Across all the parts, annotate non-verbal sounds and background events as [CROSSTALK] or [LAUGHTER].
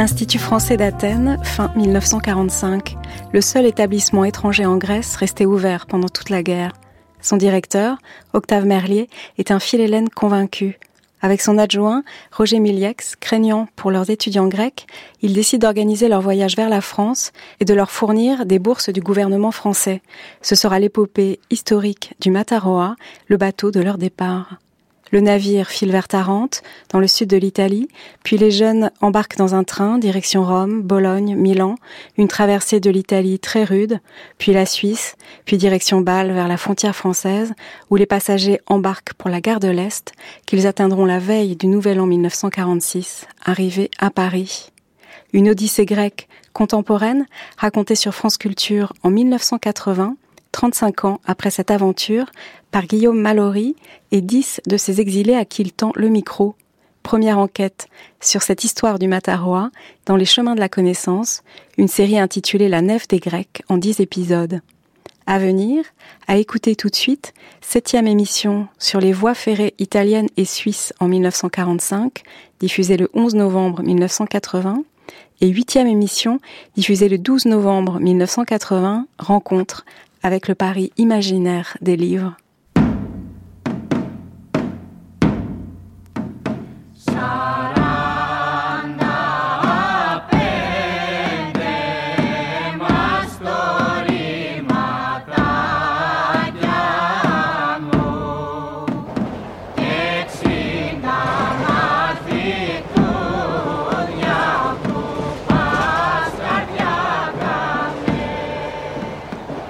Institut français d'Athènes, fin 1945. Le seul établissement étranger en Grèce restait ouvert pendant toute la guerre. Son directeur, Octave Merlier, est un philhellène convaincu. Avec son adjoint, Roger Miliex, craignant pour leurs étudiants grecs, il décide d'organiser leur voyage vers la France et de leur fournir des bourses du gouvernement français. Ce sera l'épopée historique du Mataroa, le bateau de leur départ. Le navire file vers Tarente, dans le sud de l'Italie, puis les jeunes embarquent dans un train direction Rome, Bologne, Milan, une traversée de l'Italie très rude, puis la Suisse, puis direction Bâle vers la frontière française, où les passagers embarquent pour la gare de l'Est, qu'ils atteindront la veille du Nouvel An 1946, arrivés à Paris. Une odyssée grecque contemporaine, racontée sur France Culture en 1980, 35 ans après cette aventure, par Guillaume Mallory et 10 de ses exilés à qui il tend le micro. Première enquête sur cette histoire du Mataroa dans les chemins de la connaissance, une série intitulée La nef des Grecs en 10 épisodes. À venir, à écouter tout de suite, septième émission sur les voies ferrées italiennes et suisses en 1945, diffusée le 11 novembre 1980, et huitième émission diffusée le 12 novembre 1980, rencontre avec le Paris imaginaire des livres.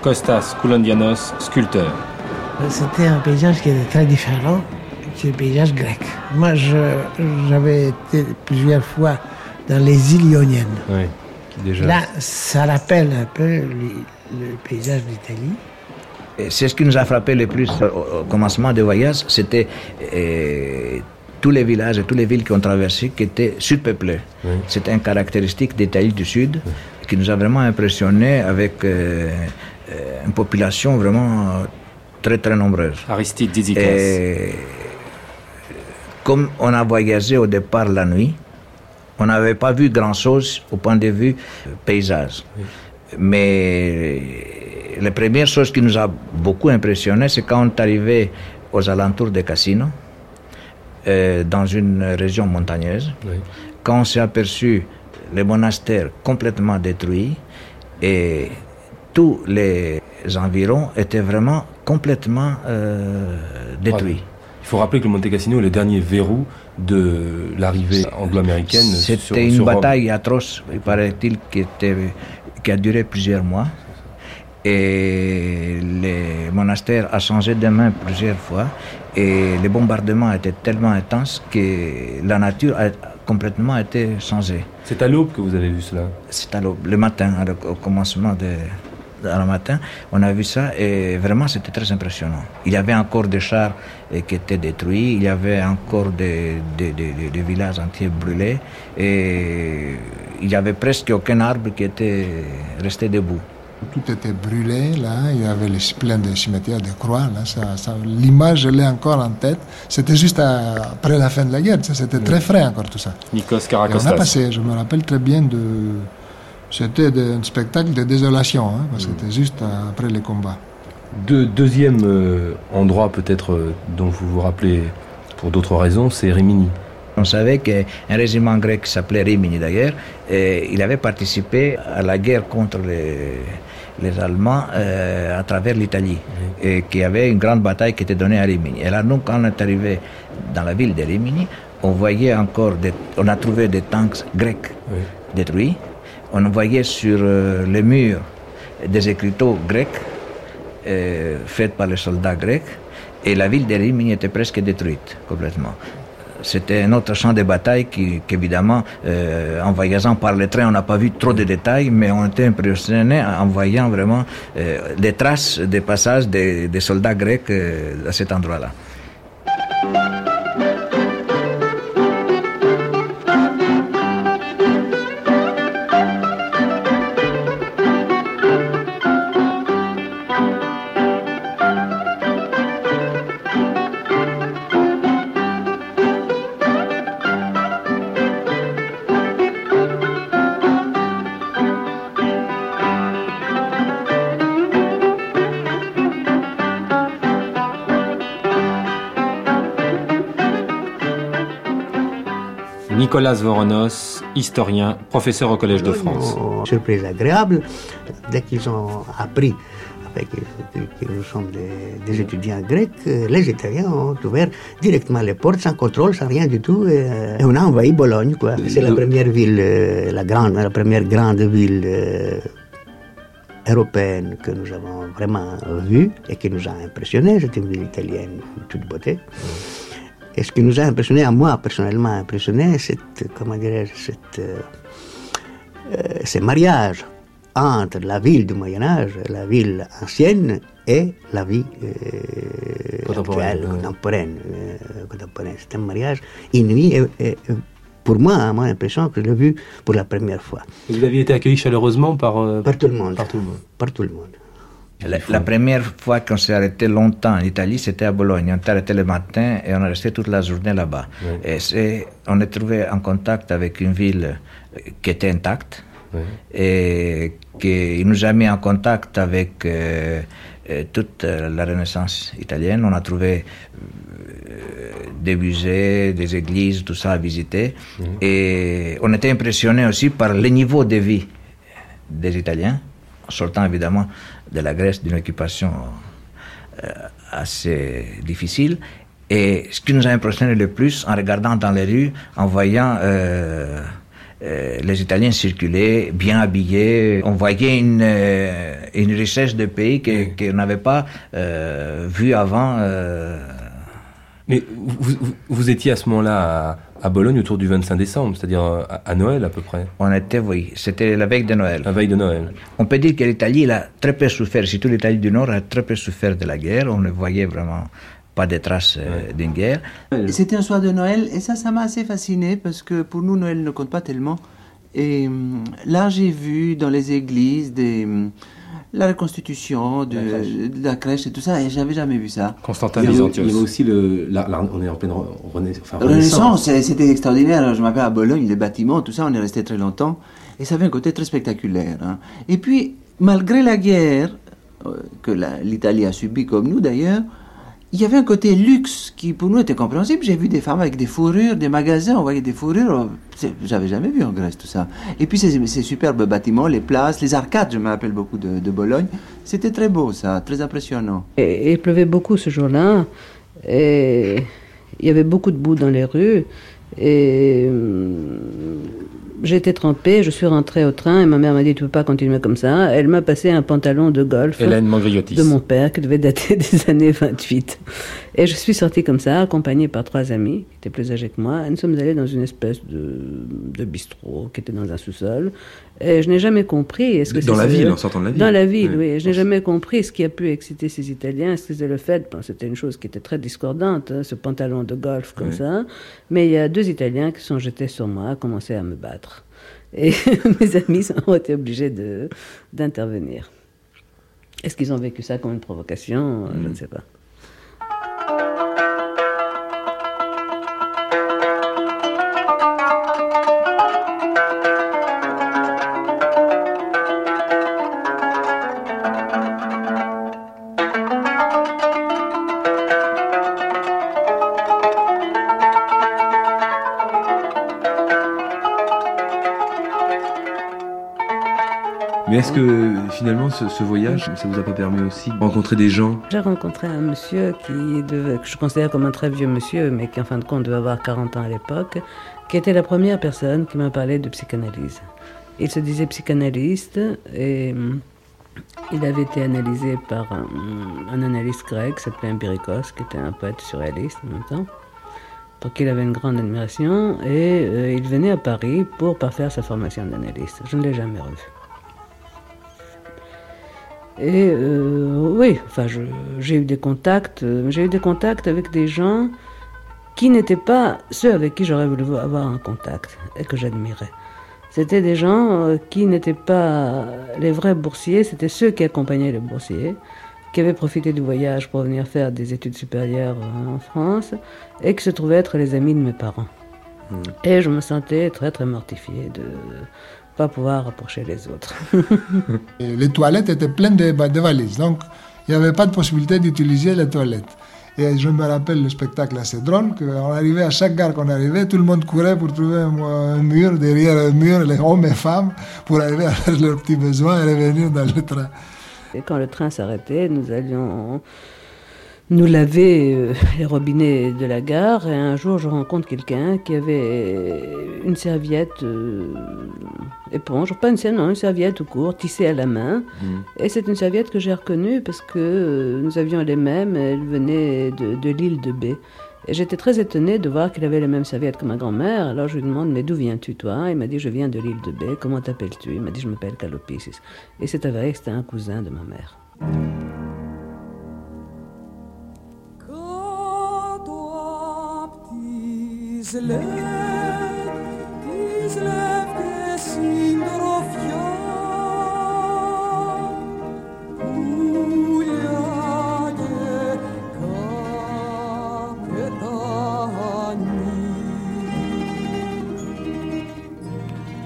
Costas Koulandianos, sculpteur. C'était un paysage qui était très différent du paysage grec. Moi, j'avais été plusieurs fois dans les îles ioniennes. Oui, déjà. Là, ça rappelle un peu le, paysage d'Italie. C'est ce qui nous a frappé le plus au, commencement du voyage, c'était euh, tous les villages et toutes les villes qui ont traversé qui étaient surpeuplés. C'était une caractéristique d'Italie du Sud qui nous a vraiment impressionnés avec euh, une population vraiment très très nombreuse. Aristide Dizikas. Comme on a voyagé au départ la nuit, on n'avait pas vu grand-chose au point de vue paysage. Mais la première chose qui nous a beaucoup impressionné, c'est quand on est arrivé aux alentours de Cassino, euh, dans une région montagneuse, quand on s'est aperçu les monastères complètement détruits et tous les environs étaient vraiment complètement euh, détruits. Il faut rappeler que le Monte Cassino est le dernier verrou de l'arrivée anglo-américaine. C'était une bataille atroce, il paraît-il, qui, qui a duré plusieurs mois. Et le monastère a changé de main plusieurs fois. Et les bombardements étaient tellement intenses que la nature a complètement été changée. C'est à l'aube que vous avez vu cela C'est à l'aube, le matin, au commencement de, le matin, on a vu ça et vraiment c'était très impressionnant. Il y avait encore des chars eh, qui étaient détruits, il y avait encore des, des, des, villages entiers brûlés et il n'y avait presque aucun arbre qui était resté debout. Tout était brûlé, là, il y avait les, plein de cimetières de croix, là, ça, l'image, je l'ai encore en tête. C'était juste après la fin de la guerre, c'était très frais encore tout ça. Nikos Karakostas. on a passé, je me rappelle très bien de c'était un spectacle de désolation, hein, parce que c'était juste après les combats. deuxième euh, endroit peut-être euh, dont vous vous rappelez pour d'autres raisons, c'est Rimini. On savait qu'un régiment grec qui s'appelait Rimini d'ailleurs, il avait participé à la guerre contre les, les Allemands euh, à travers l'Italie, et qu'il y avait une grande bataille qui était donnée à Rimini. Et là, nous, quand on est arrivé dans la ville de Rimini, on voyait encore, on a trouvé des tanks grecs détruits, on voyait sur euh, les murs des écriteaux grecs euh, faits par les soldats grecs et la ville de Rimini était presque détruite complètement. C'était un autre champ de bataille qui, évidemment, euh, en voyageant par le train, on n'a pas vu trop de détails, mais on était impressionné en voyant vraiment des traces des passages des, des soldats grecs à cet endroit-là. Nicolas Voronos, historien, professeur au Collège de France. Surprise agréable, dès qu'ils ont appris que nous sommes des, étudiants grecs, les Italiens ont ouvert directement les portes sans contrôle, sans rien du tout, et, on a envahi Bologne. C'est la première ville, euh, la grande, la première grande ville euh, européenne que nous avons vraiment vue et qui nous a impressionnés. C'est une ville italienne de toute beauté. Et ce qui nous a impressionné, à moi personnellement impressionné, c'est, comment dirais-je, euh, ces mariages entre la ville du Moyen Âge, la ville ancienne et la vie euh, contemporaine. Euh, contemporaine, C'est un mariage inouï et, pour moi, à mon impression que je l'ai vu pour la première fois. vous aviez été accueilli chaleureusement par, euh, par, tout le monde, par tout le monde. Par tout le monde. La, première fois qu'on s'est arrêté longtemps en Italie, c'était à Bologne. On s'est arrêté le matin et on est resté toute la journée là-bas. Et on est trouvé en contact avec une ville qui était intacte, et qui nous a mis en contact avec euh, euh, toute euh, la Renaissance italienne. On a trouvé des musées, des églises, tout ça à visiter. Et on était impressionné aussi par le niveau de vie des Italiens, sortant évidemment de la Grèce d'une occupation assez difficile. Et ce qui nous a impressionné le plus en regardant dans les rues, en voyant euh, les Italiens circulaient bien habillés. On voyait une, euh, une richesse de pays qu'on n'avait pas euh, vu avant. Mais vous, vous, étiez à ce moment-là à, Bologne autour du 25 décembre, c'est-à-dire à, Noël à peu près On était, oui. C'était la veille de Noël. La veille de Noël. On peut dire que l'Italie a très peu souffert, surtout l'Italie du Nord a très peu souffert de la guerre. On ne voyait vraiment pas de traces euh, d'une guerre. C'était un soir de Noël et ça, ça m'a assez fasciné parce que pour nous, Noël ne compte pas tellement. Et hum, là, j'ai vu dans les églises des, hum, la reconstitution de, la crèche et tout ça, et j'avais jamais vu ça. Constantin Byzantios. Il y avait aussi le, on est en pleine renaissance. renaissance. c'était extraordinaire. je m'appelle à Bologne, les bâtiments, tout ça, on est resté très longtemps, et ça avait un côté très spectaculaire. Hein. Et puis, malgré la guerre euh, que l'Italie a subie comme nous d'ailleurs, il y avait un côté luxe qui pour nous était compréhensible. J'ai vu des femmes avec des fourrures, des magasins, on voyait des fourrures. J'avais jamais vu en Grèce tout ça. Et puis ces, superbes bâtiments, les places, les arcades, je me rappelle beaucoup de, de Bologne. C'était très beau ça, très impressionnant. Et, il pleuvait beaucoup ce jour-là. Et il y avait beaucoup de boue dans les rues. Et hum, j'étais trempée, je suis rentrée au train et ma mère m'a dit tu peux pas continuer comme ça. Elle m'a passé un pantalon de golf de mon père qui devait dater [LAUGHS] des années 28. Et je suis sortie comme ça, accompagnée par trois amis qui étaient plus âgés que moi. Et nous sommes allés dans une espèce de, de bistrot qui était dans un sous-sol. Et je n'ai jamais compris. Est-ce que dans la ville, en sortant de la ville Dans la ville, oui. Je n'ai jamais compris ce qui a pu exciter ces Italiens. Est-ce que c'était le fait C'était une chose qui était très discordante, hein, ce pantalon de golf comme ça. Mais il y a deux Italiens qui sont jetés sur moi, commencé à me battre. Et [LAUGHS] mes amis ont été obligés d'intervenir. Est-ce qu'ils ont vécu ça comme une provocation? Je ne hmm. sais pas. Est-ce que finalement ce, voyage, ça vous a pas permis aussi de rencontrer des gens? J'ai rencontré un monsieur qui que je considère comme un très vieux monsieur, mais qui en fin de compte devait avoir 40 ans à l'époque, qui était la première personne qui m'a parlé de psychanalyse. Il se disait psychanalyste et hum, il avait été analysé par un, analyste grec qui s'appelait Empirikos, qui était un poète surréaliste en même temps pour qui il avait une grande admiration, et euh, il venait à Paris pour parfaire sa formation d'analyste. Je ne l'ai jamais revu. Et euh, oui, enfin, j'ai eu des contacts, euh, j'ai eu des contacts avec des gens qui n'étaient pas ceux avec qui j'aurais voulu avoir un contact et que j'admirais. C'était des gens euh, qui n'étaient pas les vrais boursiers, c'était ceux qui accompagnaient les boursiers, qui avaient profité du voyage pour venir faire des études supérieures en France et qui se trouvaient être les amis de mes parents. Mmh. Et je me sentais très très mortifié de, pas pouvoir approcher les autres. [LAUGHS] les toilettes étaient pleines de, de valises, donc il n'y avait pas de possibilité d'utiliser les toilettes. Et je me rappelle le spectacle assez drôle, qu'on arrivait à chaque gare qu'on arrivait, tout le monde courait pour trouver un, mur, derrière un mur, les hommes et femmes, pour arriver à [LAUGHS] faire leurs petits besoins et revenir dans le train. Et quand le train s'arrêtait, nous allions nous laver euh, les robinets de la gare. Et un jour, je rencontre quelqu'un qui avait une serviette euh, éponge, pas une, non, une serviette tout court, tissée à la main. Mm. Et c'est une serviette que j'ai reconnue parce que euh, nous avions les mêmes. Elle venait de, de l'île de B. Et j'étais très étonnée de voir qu'il avait les mêmes serviettes que ma grand-mère. Alors je lui demande, mais d'où viens-tu toi? Il m'a dit, je viens de l'île de B. Comment t'appelles-tu? Il m'a dit, je m'appelle Calopisis. Et c'est avéré que c'était un cousin de ma mère.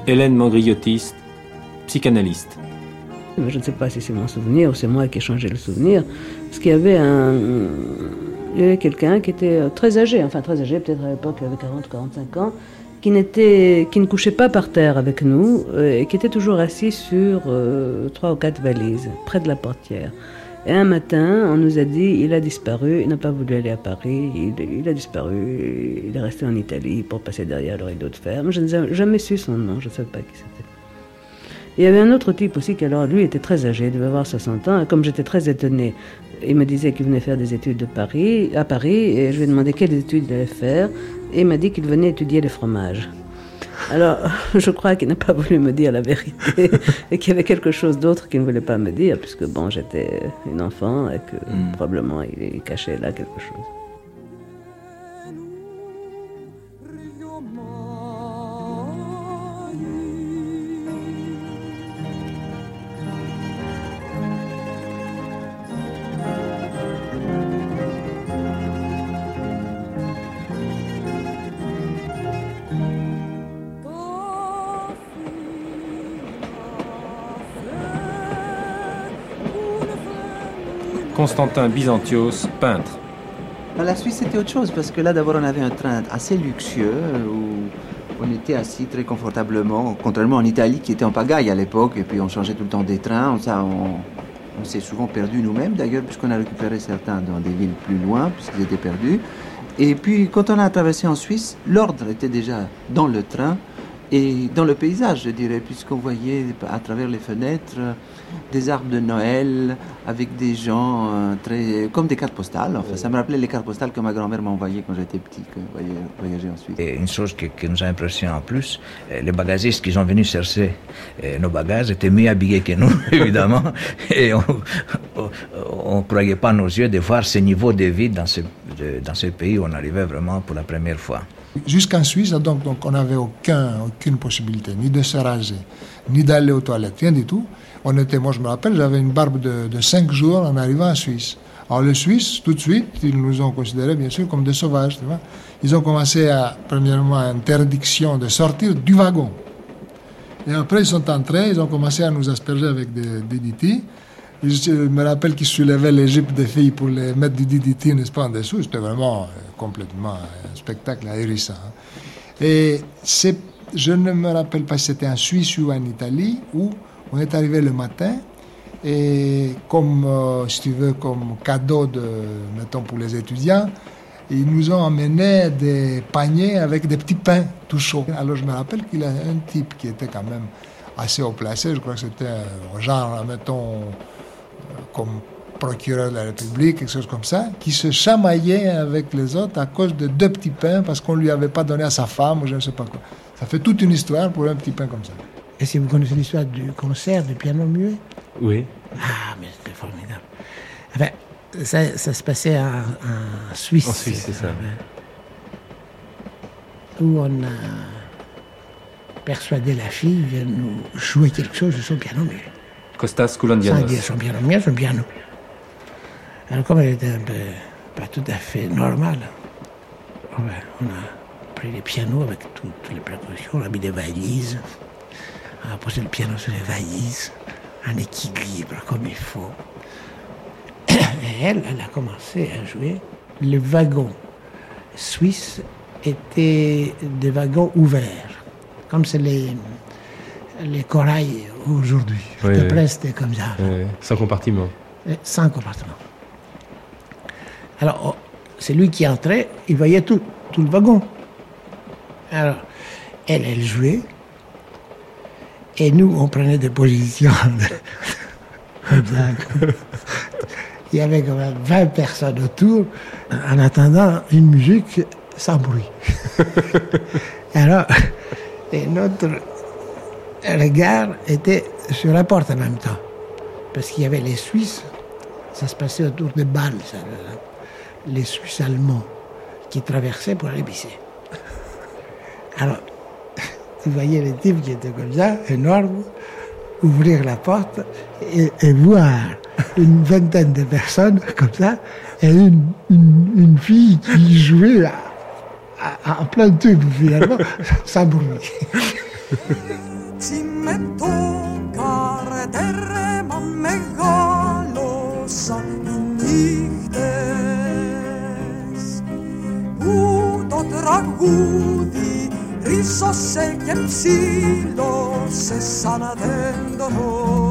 Hélène Mandriotiste, psychanalyste. Je ne sais pas si c'est mon souvenir ou c'est moi qui ai changé le souvenir. Parce qu'il y avait un. Il y avait quelqu'un qui était très âgé, enfin très âgé, peut-être à l'époque, il avait 40 45 ans, qui, qui ne couchait pas par terre avec nous euh, et qui était toujours assis sur euh, trois ou quatre valises, près de la portière. Et un matin, on nous a dit il a disparu, il n'a pas voulu aller à Paris, il, a disparu, il est resté en Italie pour passer derrière le rideau de fer. je n'ai jamais su son nom, je ne savais pas qui c'était. Il y avait un autre type aussi qui, alors, lui, était très âgé, il devait avoir 60 ans, et comme j'étais très étonnée, il me disait qu'il venait faire des études de Paris, à Paris, et je lui ai demandé quelles études il allait faire, et il m'a dit qu'il venait étudier les fromages. Alors, [LAUGHS] je crois qu'il n'a pas voulu me dire la vérité [LAUGHS] et qu'il y avait quelque chose d'autre qu'il ne voulait pas me dire, puisque bon, j'étais une enfant et que hmm. probablement il cachait là quelque chose. Constantin Byzantios, peintre. la Suisse, c'était autre chose, parce que là, d'abord, on avait un train assez luxueux, où on était assis très confortablement, contrairement en Italie, qui était en pagaille à l'époque, et puis on changeait tout le temps des trains. Ça, on, s'est souvent perdu nous-mêmes, d'ailleurs, puisqu'on a récupéré certains dans des villes plus loin, puisqu'ils étaient perdus. Et puis, quand on a traversé en Suisse, l'ordre était déjà dans le train et dans le paysage, je dirais, puisqu'on voyait à travers les fenêtres des arbres de Noël avec des gens euh, très comme des cartes postales. Enfin, ça me rappelait les cartes postales que ma grand-mère m'a envoyées quand j'étais petit, que voyager ensuite. Et une chose qui, nous a impressionné en plus, euh, les bagagistes qui sont venus chercher euh, nos bagages étaient mieux habillés que nous, [LAUGHS] évidemment, et on ne croyait pas nos yeux de voir ce niveau de vie dans ce, dans ce pays où on arrivait vraiment pour la première fois. Jusqu'en Suisse, donc, on n'avait aucun, aucune possibilité, ni de se raser, ni d'aller aux toilettes, rien du tout. On moi je me rappelle, j'avais une barbe de, de 5 jours en arrivant en Suisse. Alors les Suisses, tout de suite, ils nous ont considérés bien sûr comme des sauvages. Ils ont commencé à, premièrement, interdiction de sortir du wagon. Et après, ils sont entrés, ils ont commencé à nous asperger avec des DDT. Je me rappelle qu'ils soulevaient les des filles pour les mettre du DDT, n'est-ce pas, en dessous. C'était vraiment euh, complètement un spectacle ahérissant. Et je ne me rappelle pas si c'était en Suisse ou en Italie, où on est arrivé le matin et comme, euh, si tu veux, comme cadeau de, mettons, pour les étudiants, ils nous ont amené des paniers avec des petits pains tout chauds. Alors je me rappelle qu'il y a un type qui était quand même assez haut placé, je crois que c'était genre, mettons, comme procureur de la République, quelque chose comme ça, qui se chamaillait avec les autres à cause de deux petits pains parce qu'on ne lui avait pas donné à sa femme ou je ne sais pas quoi. Ça fait toute une histoire pour un petit pain comme ça. Et si vous connaissez l'histoire du concert du piano muet? Oui. Ah, mais c'était formidable. Enfin, ça, ça, se passait en, Suisse. En Suisse, c'est ça. Où on a persuadé la fille de nous jouer quelque chose de son piano muet. Costas Koulandianos. Son piano muet, son piano. Était un peu pas tout à fait normale, on a pris les pianos avec toutes les précautions, on a mis des valises. On a posé le piano sur les valises, en équilibre comme il faut. Et elle, elle a commencé à jouer les wagons suisses étaient des wagons ouverts, comme c'est les, les corails aujourd'hui. Oui, comme ça. Sans compartiment. Et Sans compartiment. Alors, oh, c'est lui qui entrait, il voyait tout, tout le wagon. Alors, elle, elle jouait. Et nous, on prenait des positions. [LAUGHS] Il y avait quand même 20 personnes autour, en attendant une musique sans bruit. [LAUGHS] Alors, et notre regard était sur la porte en même temps. Parce qu'il y avait les Suisses, ça se passait autour de Bâle, ça, le- les Suisses allemands qui traversaient pour aller pisser. Alors, [LAUGHS] tu voyais les types qui étaient comme ça, énormes, ouvrir la porte et, voir une vingtaine de personnes comme ça, et une, une, une fille qui jouait en plein tube finalement, sans bruit. [LAUGHS] Si με το καρτερέμα μεγάλωσαν οι νύχτες. Που το τραγούδι ρίσωσε και ψήλωσε σαν δέντρο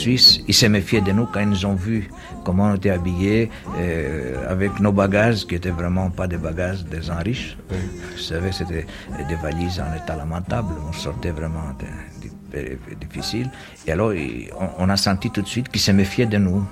Les Suisses, ils se méfiaient de nous quand ils nous ont vu comment on était habillés, euh, avec nos bagages qui étaient vraiment pas des bagages des gens riches. Vous savez, c'était des valises en état lamentable. On sortait vraiment difficile. Et alors, on, a senti tout de suite qu'ils se méfiaient de nous.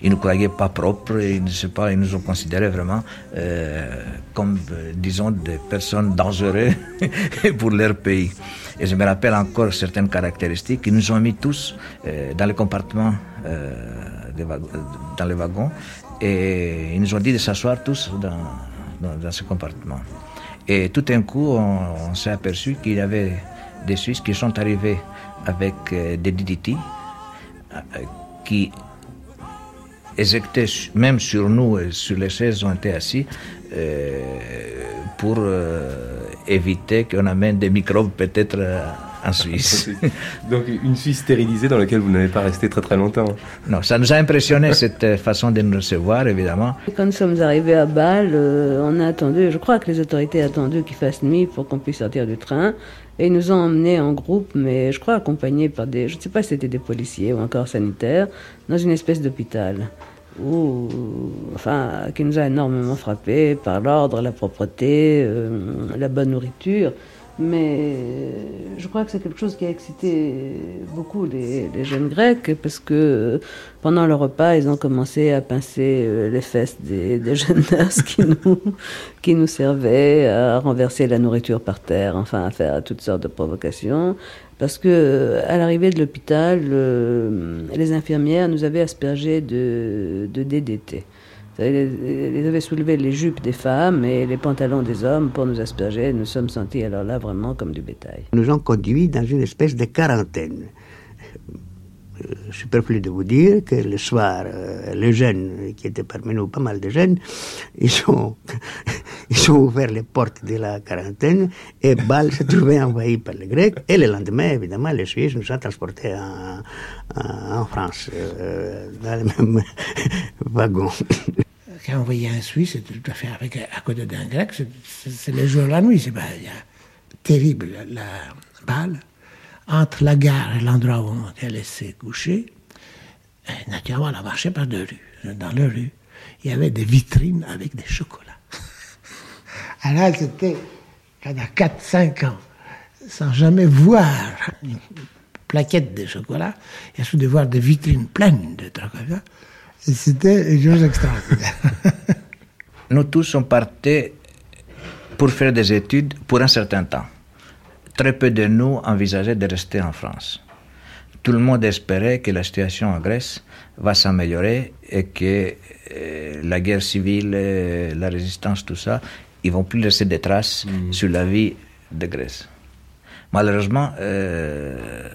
Ils nous croyaient pas propres. Ils, ne sais pas, ils nous ont considérés vraiment euh, comme, euh, disons, des personnes dangereuses [LAUGHS] pour leur pays. Et je me rappelle encore certaines caractéristiques. Ils nous ont mis tous euh, dans les compartiments euh, wagons- dans les wagons et ils nous ont dit de s'asseoir tous dans, ce compartiment. Et tout d'un coup, on, s'est aperçu qu'il y avait des Suisses qui sont arrivés avec euh, des DDT euh, qui éjectaient su- même sur nous sur les chaises où on était assis euh, pour euh, éviter qu'on amène des microbes peut-être euh, en [LAUGHS] Suisse. Donc une Suisse stérilisée dans laquelle vous n'avez pas resté très très longtemps. Non, ça nous a impressionné cette euh, façon de nous recevoir, évidemment. Quand nous sommes arrivés à Bâle, euh, on a attendu, je crois que les autorités ont attendu qu'il fasse nuit pour qu'on puisse sortir du train. Et ils nous ont emmenés en groupe, mais je crois accompagnés par des, je ne sais pas si c'était des policiers ou encore sanitaires, dans une espèce d'hôpital. Où, enfin, qui nous a énormément frappés par l'ordre, la propreté, euh, la bonne nourriture. Mais je crois que c'est quelque chose qui a excité beaucoup les, jeunes Grecs parce que pendant le repas, ils ont commencé à pincer euh, les fesses des, jeunes [LAUGHS] nurses qui nous, qui nous servaient, à renverser la nourriture par terre, enfin à faire toutes sortes de provocations. Parce que euh, à l'arrivée de l'hôpital, euh, les infirmières nous avaient aspergé de, de DDT. Ils avaient soulevé les jupes des femmes et les pantalons des hommes pour nous asperger. Nous sommes sentis alors là vraiment comme du bétail. Nous ont conduits dans une espèce de quarantaine. Euh, superflu de vous dire que le soir, euh, les jeunes, qui étaient parmi nous pas mal de jeunes, ils [LAUGHS] ont, ouvert les portes de la quarantaine et Bâle se trouvait envahi par les Grecs. Et le lendemain, évidemment, les Suisses nous ont transportés en France, euh, dans le même [LAUGHS] wagon. Quand on voyait un Suisse, c'était tout à fait avec, à côté d'un Grec, c'est- c'est c'est le jour et la nuit. C'est terrible, la balle. Entre la gare et l'endroit où on était laissé coucher, euh, naturellement, on a marché par deux rues. Dans la rue, il y avait des vitrines avec des chocolats. [LAUGHS] Alors, c'était pendant 4-5 ans, sans jamais voir une plaquette de chocolat, et surtout de voir des vitrines pleines de trucs. Et C'était une chose extraordinaire. [LAUGHS] Nous tous, on partait pour faire des études pour un certain temps. Très peu de nous envisageaient de rester en France. Tout le monde espérait que la situation en Grèce va s'améliorer et que euh, la guerre civile, euh, la résistance, tout ça, ils vont plus laisser des traces sur la vie de Grèce. Malheureusement, euh,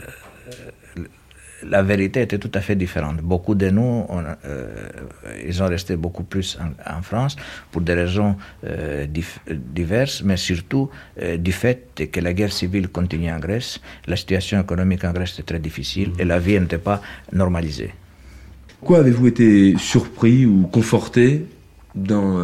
la vérité était tout à fait différente. Beaucoup de nous, euh, ils ont resté beaucoup plus en, France pour des raisons euh, diverses, mais surtout euh, du fait que la guerre civile continue en Grèce, la situation économique en Grèce était très difficile et la vie n'était pas normalisée. Quoi avez-vous été surpris ou conforté dans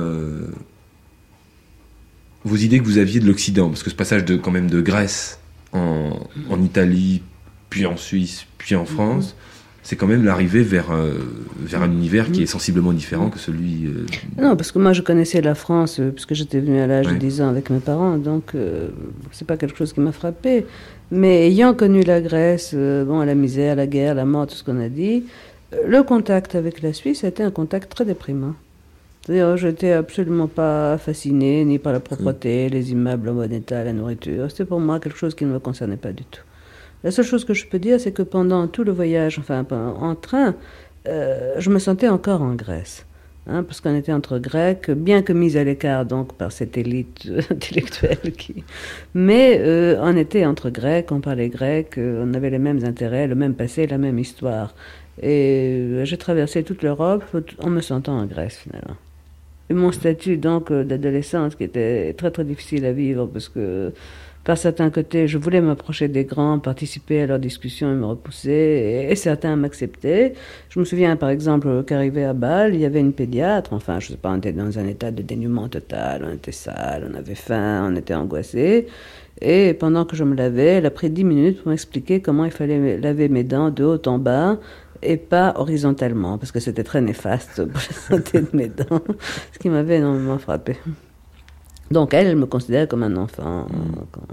vos idées que vous aviez de l'Occident? Parce que ce passage de, quand même de Grèce en Italie, puis en Suisse, puis en France, c'est quand même l'arrivée vers, euh, vers un univers qui est sensiblement différent que celui... euh, Non, parce que moi je connaissais la France euh, puisque j'étais venue à l'âge Ouais. de 10 ans avec mes parents, donc c'est pas quelque chose qui m'a frappé. Mais ayant connu la Grèce, bon, la misère, la guerre, la mort, tout ce qu'on a dit, le contact avec la Suisse a été un contact très déprimant. C'est-à-dire, j'étais absolument pas fascinée ni par la propreté, les immeubles en bon état, la nourriture. C'était pour moi quelque chose qui ne me concernait pas du tout. La seule chose que je peux dire, c'est que pendant tout le voyage, enfin en train, euh, je me sentais encore en Grèce. Hein, parce qu'on était entre Grecs, bien que mis à l'écart donc par cette élite euh, [LAUGHS] intellectuelle qui... Mais euh, on était entre Grecs, on parlait grec, on avait les mêmes intérêts, le même passé, la même histoire. Et j'ai traversé toute l'Europe en me sentant en Grèce finalement. Et mon statut donc d'adolescente qui était très très difficile à vivre parce que par certains côtés je voulais m'approcher des grands, participer à leurs discussions et me repousser et, certains m'acceptaient. Je me souviens par exemple qu'arrivé à Bâle, il y avait une pédiatre, enfin je sais pas, on était dans un état de dénuement total, on était sale, on avait faim, on était angoissé. Et pendant que je me lavais, elle a pris dix minutes pour m'expliquer comment il fallait laver mes dents de haut en bas et pas horizontalement, parce que c'était très néfaste pour la [LAUGHS] santé de mes dents, ce qui m'avait énormément frappé. Donc elle, elle me considérait comme un enfant. Comme-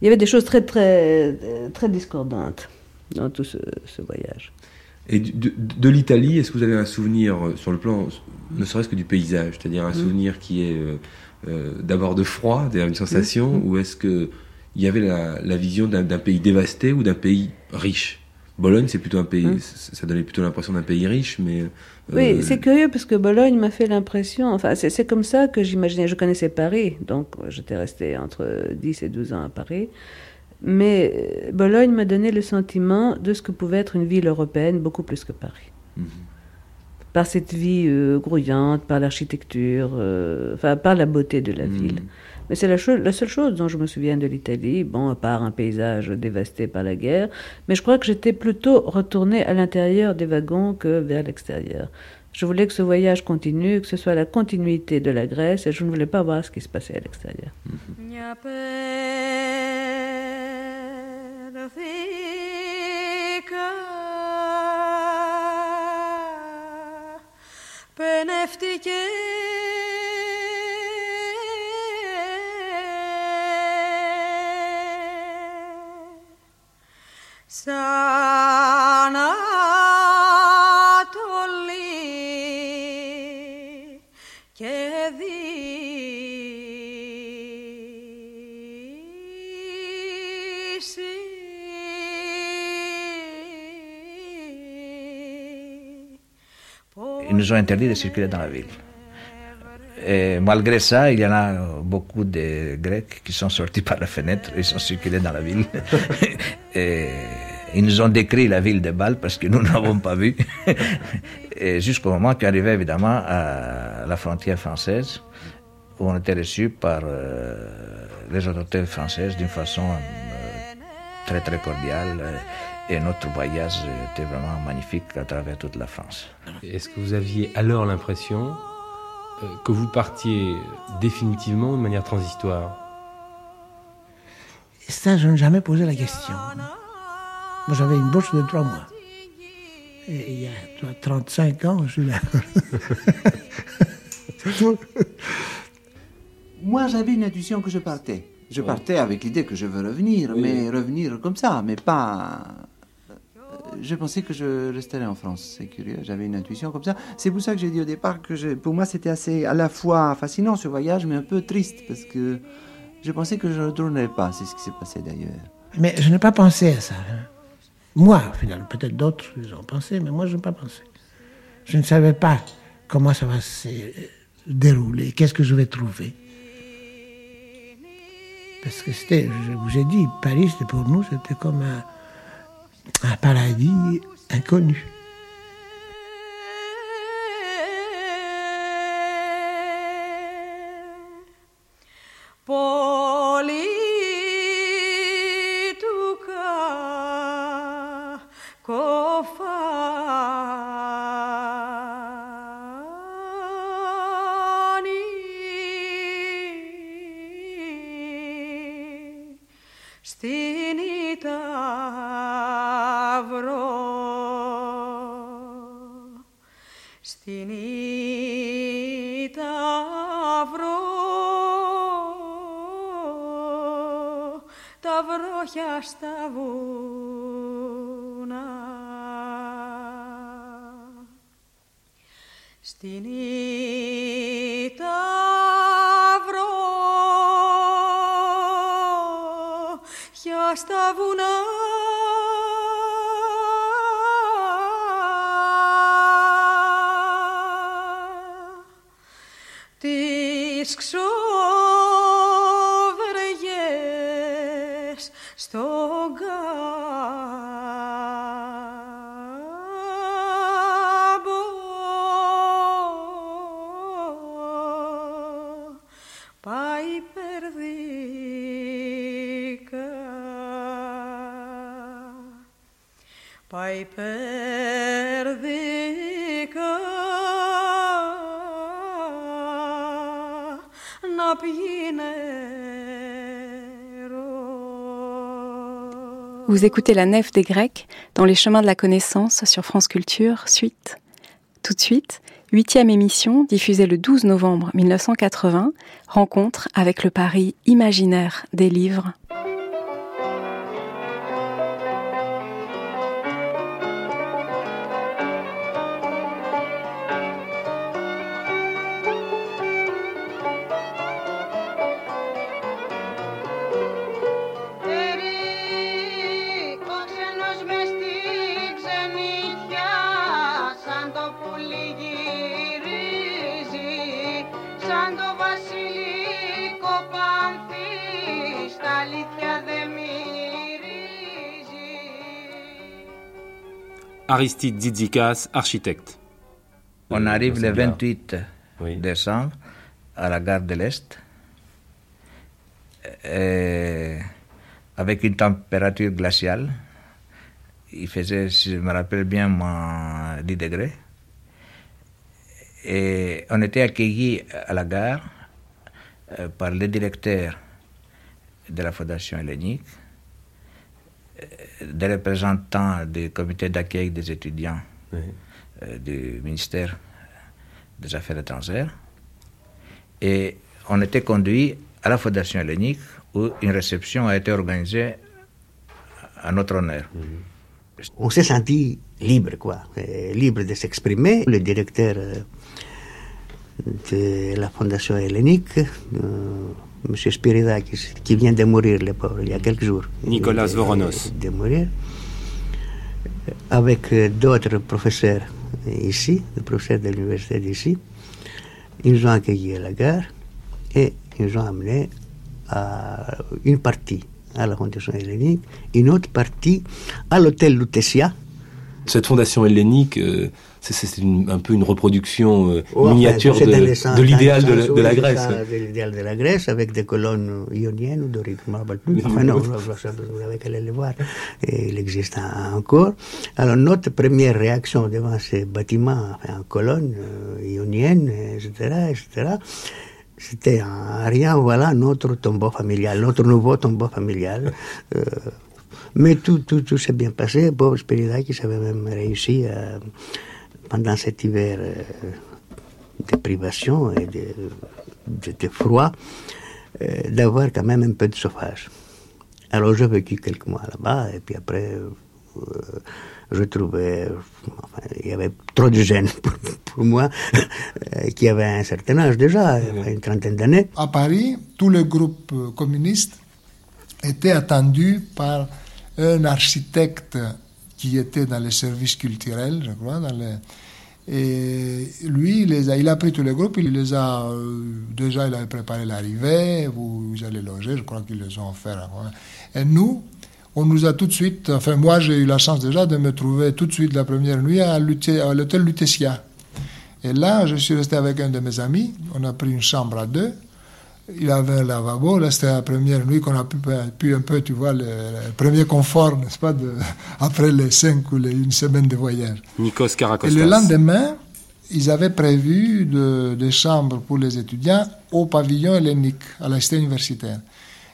Il y avait des choses très, très, très discordantes dans tout ce, ce voyage. Et de, de l'Italie, est-ce que vous avez un souvenir euh, sur le plan, ne serait-ce que du paysage, c'est-à-dire un Mm. souvenir qui est euh, euh, d'abord de froid, une sensation, Mm. ou est-ce que il y avait la, la vision d'un pays dévasté ou d'un pays riche? Bologne, c'est plutôt un pays, Mm. ça donnait plutôt l'impression d'un pays riche, mais euh, Oui, c'est curieux parce que Bologne m'a fait l'impression, enfin c'est comme ça que j'imaginais, je connaissais Paris, donc euh, j'étais restée entre 10 et 12 ans à Paris, mais euh, Bologne m'a donné le sentiment de ce que pouvait être une ville européenne beaucoup plus que Paris. Mhm. Par cette vie euh, grouillante, par l'architecture, euh, enfin par la beauté de la ville. Mais c'est la, seule chose dont je me souviens de l'Italie, bon, à part un paysage dévasté par la guerre, mais je crois que j'étais plutôt retournée à l'intérieur des wagons que vers l'extérieur. Je voulais que ce voyage continue, que ce soit la continuité de la Grèce, et je ne voulais pas voir ce qui se passait à l'extérieur. Ils nous ont interdit de circuler dans la ville. Et malgré ça, il y en a beaucoup de Grecs qui sont sortis par la fenêtre, ils sont circulés dans la ville. Et ils nous ont décrit la ville de Bâle parce que nous [LAUGHS] n'avons pas vu. Et jusqu'au moment qu'arrivait évidemment à la frontière française, où on était reçus par euh, les autorités françaises d'une façon euh, très très cordiale. Et notre voyage était vraiment magnifique à travers toute la France. Est-ce que vous aviez alors l'impression euh, que vous partiez définitivement de manière transitoire? Ça, je n'ai jamais posé la question. Moi, j'avais une bourse de trois mois. Et il y a tu vois, 35 ans, je suis là. Moi, j'avais une intuition que je partais. Je partais avec l'idée que je veux revenir, Oui. mais revenir comme ça, mais pas. euh, Je pensais que je resterais en France. C'est curieux, j'avais une intuition comme ça. C'est pour ça que j'ai dit au départ que je- pour moi c'était assez à la fois fascinant ce voyage, mais un peu triste parce que je pensais que je ne retournerais pas. C'est ce qui s'est passé d'ailleurs. Mais je n'ai pas pensé à ça. hein. Moi, finalement, peut-être d'autres ils ont pensé, mais moi, je n'ai pas pensé. Je ne savais pas comment ça va se dérouler, qu'est-ce que je vais trouver. Parce que c'était, je vous ai dit, Paris, pour nous, c'était comme un paradis inconnu. Στα βουνά στην Ιταυρό στα βουνά τις πάει περδίκα να πιει Vous écoutez La Nef des Grecs dans les chemins de la connaissance sur France Culture, suite. Tout de suite, huitième émission diffusée le 12 novembre 1980, rencontre avec le Paris imaginaire des livres. Aristide Dzidzikas, architecte. On arrive le c'est bien. 28 décembre à la gare de l'Est avec une température glaciale. Il faisait, si je me rappelle bien, moins 10 degrés. Et on était accueillis à la gare euh, par le directeur de la Fondation hellénique, euh, des représentants du comité d'accueil des étudiants euh, du ministère des Affaires étrangères. Et on était conduit à la Fondation hellénique où une réception a été organisée à notre honneur. On s'est senti libre, quoi, euh, libre de s'exprimer. Le directeur euh, de la Fondation hellénique, euh, M. Spiridakis, qui vient de mourir, le pauvre, il y a quelques jours. Nicolas Voronos. De mourir. Avec euh, d'autres professeurs ici, des professeurs de l'université d'ici, ils nous ont accueillis à la gare et ils nous ont amenés à une partie à la Fondation hellénique, une autre partie à l'hôtel Lutetia. Cette fondation hellénique, euh, c'est- un peu une reproduction euh, Ouais, miniature de, de l'idéal de, de la Grèce. De l'idéal de la Grèce avec des colonnes ioniennes ou doriques, je ne me rappelle plus. Enfin, non, vous n'avez qu'à aller le voir. Et il existe encore. Alors, notre première réaction devant ces bâtiments enfin, en colonnes euh, ioniennes, etc., etc., c'était en rien, voilà notre tombeau familial, notre nouveau tombeau familial. [LAUGHS] Euh, mais tout, tout, tout s'est bien passé. Bob Spiridakis avait même réussi euh, pendant cet hiver euh, de privation et de, de, de froid euh, d'avoir quand même un peu de chauffage. Alors j'ai vécu quelques mois là-bas et puis après euh, je trouvais enfin, il y avait trop de jeunes [LAUGHS] pour, pour moi qui avaient un certain âge déjà, une trentaine d'années. À Paris, tous les groupes euh, communistes étaient attendus par un architecte qui était dans les services culturels, je crois, dans les- Et lui, il, les a, pris tous les groupes, il les a. euh, déjà, il avait préparé l'arrivée, vous, vous allez loger, je crois qu'ils les ont offert. avant. Et nous, on nous a tout de suite. Enfin, moi, j'ai eu la chance déjà de me trouver tout de suite la première nuit à, à l'hôtel Lutetia. Et là, je suis resté avec un de mes amis. On a pris une chambre à deux. Il avait un lavabo. Là, c'était la première nuit qu'on a pu, pu un peu, tu vois, le, le premier confort, n'est-ce pas, de, [LAUGHS] après les cinq ou les, une semaine de voyage. Nikos Et Karakostas. le lendemain, ils avaient prévu de- des chambres pour les étudiants au pavillon hellénique, à la cité universitaire.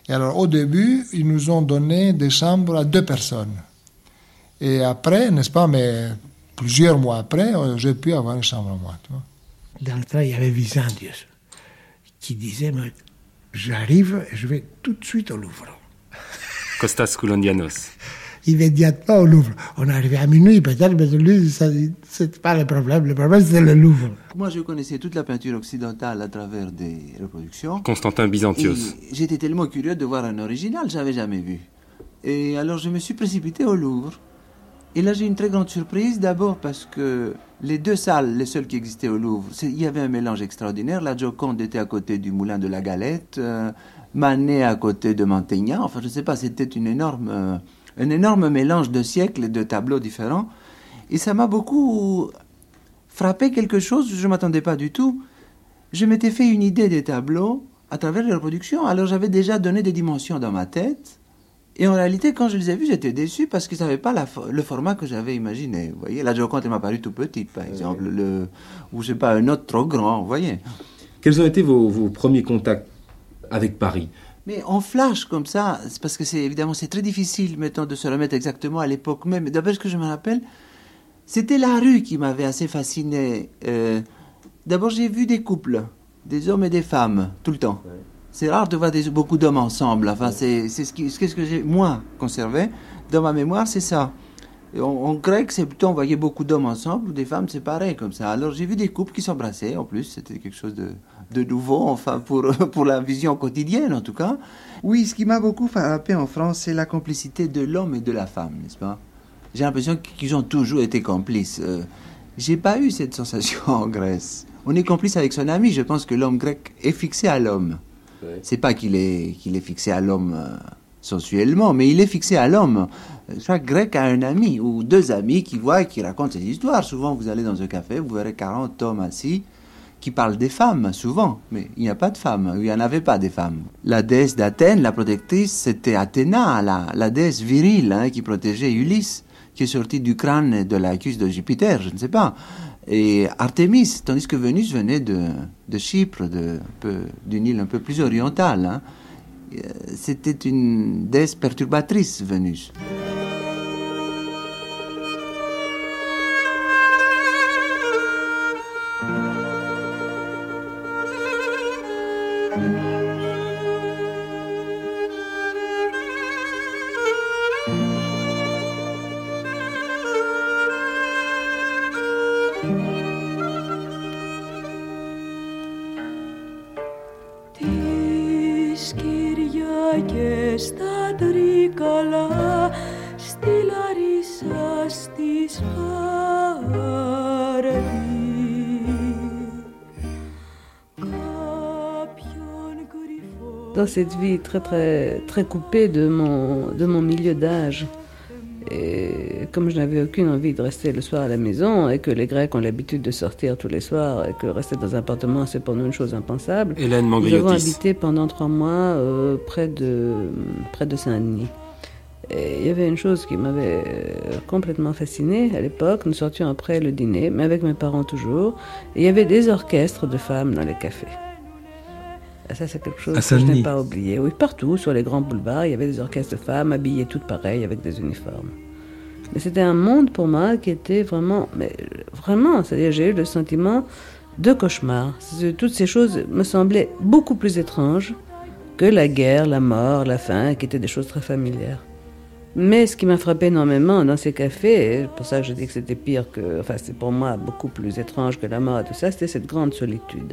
Et alors, au début, ils nous ont donné des chambres à deux personnes. Et après, n'est-ce pas, mais plusieurs mois après, euh, j'ai pu avoir une chambre à moi. tu vois. Dans le train, il y avait Visandius qui disait J'arrive et je vais tout de suite au Louvre. Kostas Koulondianos. Immédiatement au Louvre. On est arrivé à minuit, peut-être, mais lui, c'est pas le problème. Le problème, c'est le Louvre. Moi, je connaissais toute la peinture occidentale à travers des reproductions. Constantin Byzantios. J'étais tellement curieux de voir un original, j'avais jamais vu. Et alors je me suis précipité au Louvre. Et là j'ai eu une très grande surprise, d'abord parce que les deux salles, les seules qui existaient au Louvre, il y avait un mélange extraordinaire. La Joconde était à côté du moulin de la Galette, euh, Manet à côté de Mantegna. Enfin, je ne sais pas, c'était une énorme, euh, un énorme mélange de siècles et de tableaux différents. Et ça m'a beaucoup frappé quelque chose, je ne m'attendais pas du tout. Je m'étais fait une idée des tableaux à travers les reproductions. Alors j'avais déjà donné des dimensions dans ma tête. Et en réalité, quand je les ai vus, j'étais déçu parce qu'ils n'avaient pas la fo- le format que j'avais imaginé. Vous voyez, la Joconde elle m'a paru tout petite, par exemple, le, ou je sais pas, un autre trop grand, vous voyez. Quels ont été vos, vos premiers contacts avec Paris? Mais en flash comme ça, parce que c'est évidemment c'est très difficile maintenant de se remettre exactement à l'époque même. D'après ce que je me rappelle, c'était la rue qui m'avait assez fasciné. Euh, D'abord, j'ai vu des couples, des hommes et des femmes, tout le temps. C'est rare de voir des, beaucoup d'hommes ensemble. Enfin, c'est c'est ce, qui- ce que j'ai moi conservé dans ma mémoire, c'est ça. Et en, en grec, c'est plutôt on voyait beaucoup d'hommes ensemble ou des femmes séparées comme ça. Alors j'ai vu des couples qui s'embrassaient en plus, c'était quelque chose de, de nouveau, enfin pour, [LAUGHS] pour la vision quotidienne en tout cas. Oui, ce qui m'a beaucoup frappé en France, c'est la complicité de l'homme et de la femme, n'est-ce pas? J'ai l'impression qu'ils ont toujours été complices. Euh, j'ai pas eu cette sensation [LAUGHS] en Grèce. On est complice avec son ami, je pense que l'homme grec est fixé à l'homme. C'est pas qu'il est, est fixé à l'homme euh, sensuellement, mais il est fixé à l'homme. Chaque grec a un ami ou deux amis qui voient et qui racontent ses histoires. Souvent, vous allez dans un café, vous verrez 40 hommes assis qui parlent des femmes, souvent. Mais il n'y a pas de femmes, il n'y en avait pas des femmes. La déesse d'Athènes, la protectrice, c'était Athéna, la, la déesse virile hein, qui protégeait Ulysse, qui est sorti du crâne de la cuisse de Jupiter, je ne sais pas. Et Artémis, tandis que Vénus venait de, de Chypre, d'une île un peu plus orientale. hein. Euh, C'était une déesse perturbatrice, Vénus. Dans cette vie très très très coupée de mon de mon milieu d'âge. Et comme je n'avais aucune envie de rester le soir à la maison et que les Grecs ont l'habitude de sortir tous les soirs et que rester dans un appartement c'est pour nous une chose impensable, Hélène nous avons habité pendant trois mois euh, près de près de Saint-Denis. Et il y avait une chose qui m'avait euh, complètement fascinée à l'époque. Nous sortions après le dîner, mais avec mes parents toujours. Et il y avait des orchestres de femmes dans les cafés. Et ça, c'est quelque chose que je n'ai pas oublié. Oui, partout, sur les grands boulevards, il y avait des orchestres de femmes habillées toutes pareilles avec des uniformes. Mais c'était un monde pour moi qui était vraiment, mais vraiment, c'est-à-dire j'ai eu le sentiment de cauchemar. Toutes ces choses me semblaient beaucoup plus étranges que la guerre, la mort, la faim, qui étaient des choses très familières. Mais ce qui m'a frappé énormément dans ces cafés, et pour ça que je dis que c'était pire que, enfin c'est pour moi beaucoup plus étrange que la mort et tout ça, c'était cette grande solitude.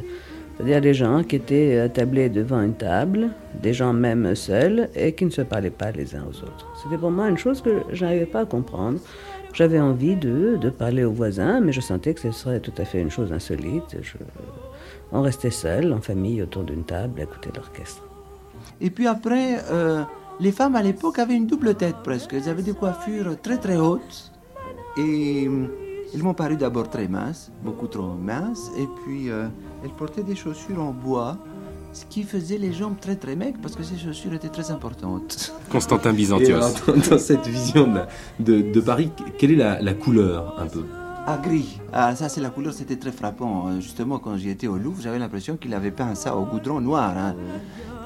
C'est-à-dire les gens qui étaient attablés devant une table, des gens même seuls, et qui ne se parlaient pas les uns aux autres. C'était pour moi une chose que je n'arrivais pas à comprendre. J'avais envie de, de, parler aux voisins, mais je sentais que ce serait tout à fait une chose insolite. On restait seul, en famille, autour d'une table, à écouter l'orchestre. Et puis après, euh, les femmes à l'époque avaient une double tête presque. Elles avaient des coiffures très très hautes. Et elles m'ont paru d'abord très minces, beaucoup trop minces. Et puis euh, elles portaient des chaussures en bois ce qui faisait les jambes très très maigres parce que ces chaussures étaient très importantes. Constantin Byzantios. dans, cette vision de, de, Paris, quelle est la, la couleur un peu? Ah, gris. Ah, ça, c'est la couleur, c'était très frappant. Euh, justement, quand j'y étais au Louvre, j'avais l'impression qu'il avait peint ça au goudron noir. Hein.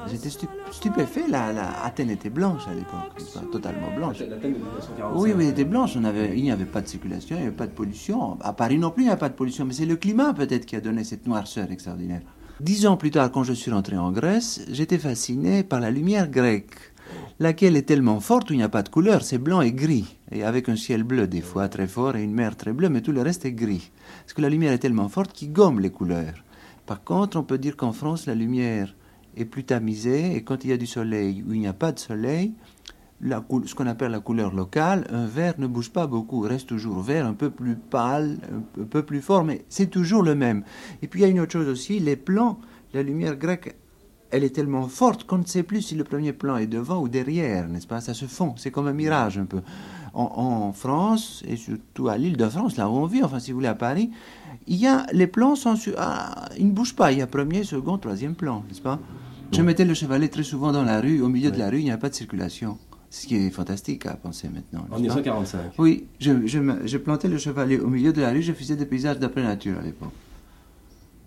J'étais stupéfait. La, la, Athènes était blanche à l'époque, totalement blanche. Oui, oui, elle était blanche. On avait, il n'y avait pas de circulation, il n'y avait pas de pollution. À Paris non plus, il n'y a pas de pollution. Mais c'est le climat peut-être qui a donné cette noirceur extraordinaire. Dix ans plus tard, quand je suis rentré en Grèce, j'étais fasciné par la lumière grecque, laquelle est tellement forte où il n'y a pas de couleur, c'est blanc et gris, et avec un ciel bleu des fois très fort et une mer très bleue, mais tout le reste est gris. Parce que la lumière est tellement forte qu'il gomme les couleurs. Par contre, on peut dire qu'en France, la lumière est plus tamisée, et quand il y a du soleil ou il n'y a pas de soleil, ce qu'on appelle la couleur locale, un vert ne bouge pas beaucoup, reste toujours vert, un peu plus pâle, un peu plus fort, mais c'est toujours le même. Et puis il y a une autre chose aussi, les plans, la lumière grecque, elle est tellement forte qu'on ne sait plus si le premier plan est devant ou derrière, n'est-ce pas? Ça se fond, c'est comme un mirage un peu. En, France, et surtout à l'île de France, là où on vit, enfin si vous voulez à Paris, il y a, les plans sont ah, ils ne bougent pas, il y a premier, second, troisième plan, n'est-ce pas? Je mettais le chevalet très souvent dans la rue, au milieu de la rue, il n'y a pas de circulation. Ce qui est fantastique à penser maintenant. En 1945 Oui, je, je, plantais le chevalet au milieu de la rue, je faisais des paysages d'après nature à l'époque.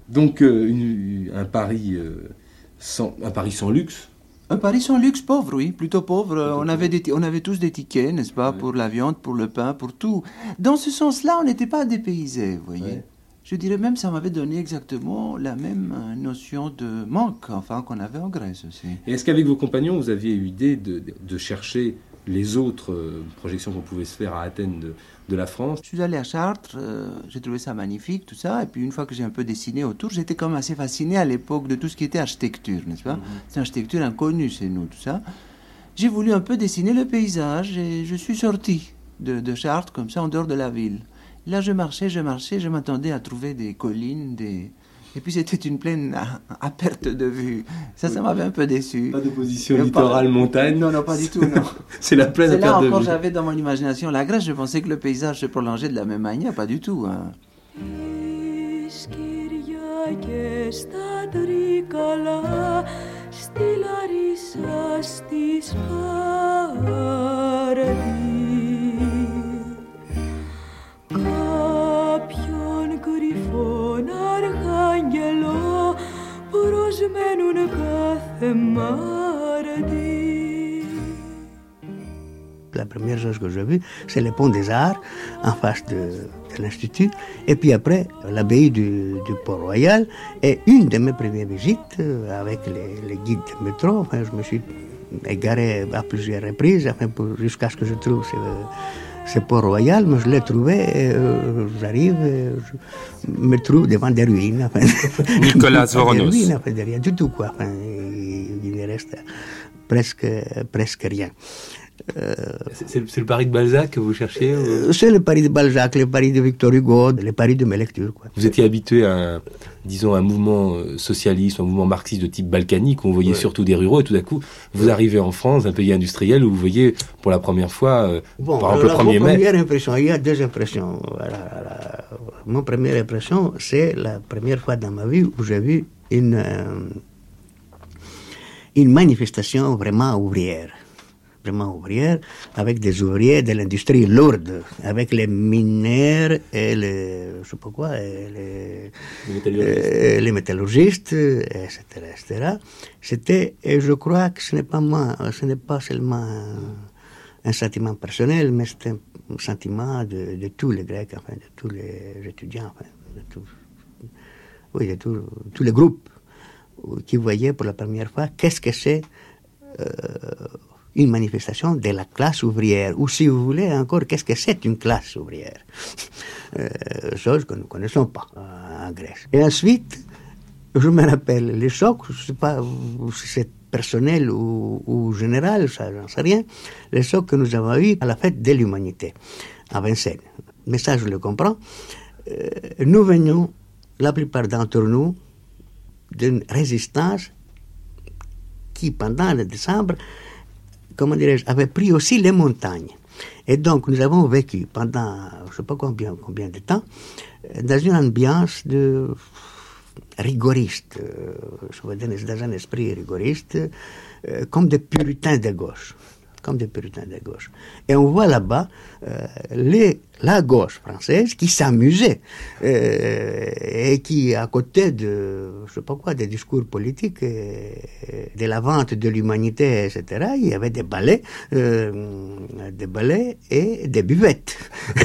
Donc euh, un, Paris, euh, sans, un Paris sans luxe un Paris sans luxe pauvre, oui, plutôt pauvre. on, avait on avait tous des tickets, n'est-ce pas, pour la viande, pour le pain, pour tout. Dans ce sens-là, on n'était pas dépaysés, vous voyez. Je dirais même ça m'avait donné exactement la même euh, notion de manque, enfin, qu'on avait en Grèce aussi. Et est-ce qu'avec vos compagnons, vous aviez eu l'idée de, de, chercher les autres euh, projections qu'on pouvait se faire à Athènes de, de la France? Je suis allé à Chartres, euh, j'ai trouvé ça magnifique, tout ça. Et puis une fois que j'ai un peu dessiné autour, j'étais comme assez fasciné à l'époque de tout ce qui était architecture, n'est-ce pas? Mhm. C'est une architecture inconnue chez nous, tout ça. J'ai voulu un peu dessiner le paysage et je suis sorti de, de Chartres comme ça en dehors de la ville. Là, je marchais, je marchais, je m'attendais à trouver des collines, des... Et puis c'était une plaine à, perte de vue. Ça, ça m'avait un peu déçu. Pas de position littorale montagne Non, non, pas du tout, non. [LAUGHS] C'est la plaine à perte de vue. là encore j'avais dans mon imagination la Grèce, je pensais que le paysage se prolongeait de la même manière, pas du tout. Hein. La première chose que j'ai vue, c'est le pont des Arts en face de, l'Institut. Et puis après, l'abbaye du, Port-Royal. Et une de mes premières visites euh, avec les, guides de métro, je me suis égaré à plusieurs reprises enfin, jusqu'à ce que je trouve ce, Port-Royal. Mais je l'ai trouvé, euh, j'arrive, je me trouve devant des ruines. [LAUGHS] Nicolas Voronos. Des ruines, enfin, de rien du tout. Quoi. Enfin, il ne reste presque, presque rien. Euh, c'est le Paris de Balzac que vous cherchiez euh, C'est le Paris de Balzac, le Paris de Victor Hugo, le Paris de mes lectures. Quoi. Vous étiez habitué à, un, disons, un mouvement euh, socialiste, un mouvement marxiste de type balkanique, où on voyait surtout des ruraux, et tout d'un coup, vous arrivez en France, un pays industriel, où vous voyez pour la première fois, bon, par exemple, le 1er mai... Première impression, il y a deux impressions. Mon première impression, c'est la première fois dans ma vie où j'ai vu une une manifestation vraiment ouvrière vraiment ouvrière, avec des ouvriers de l'industrie lourde, avec les mineurs et les, je sais pas quoi, et les, les métallurgistes, etc., etc. C'était, et je crois que ce n'est pas moi, ce n'est pas seulement un, sentiment personnel, mais c'est un sentiment de, de, tous les Grecs, enfin, de tous les étudiants, enfin, de tous, oui, de tous les groupes qui voyaient pour la première fois qu'est-ce que c'est euh, une manifestation de la classe ouvrière, ou si vous voulez encore, qu'est-ce que c'est une classe ouvrière? Euh, Chose que nous ne connaissons pas en Grèce. Et ensuite, je me rappelle les chocs, je ne sais pas si c'est personnel ou, général, ça j'en sais rien, les chocs que nous avons eu à la fête de l'humanité. à Vincennes. Mais ça, je le comprends. Euh, nous venions, la plupart d'entre nous, d'une résistance qui, pendant le décembre, comment dirais-je, avait pris aussi les montagnes. Et donc, nous avons vécu pendant, je ne sais pas combien, combien de temps, euh, dans une ambiance de rigoriste, euh, je veux dire, dans un esprit rigoriste, euh, comme des puritains de gauche comme des puritains de gauche. Et on voit là-bas euh, les, la gauche française qui s'amusait euh, et qui, à côté de, je sais pas quoi, des discours politiques, et, de la vente de l'humanité, etc., il y avait des ballets, euh, des ballets et des buvettes.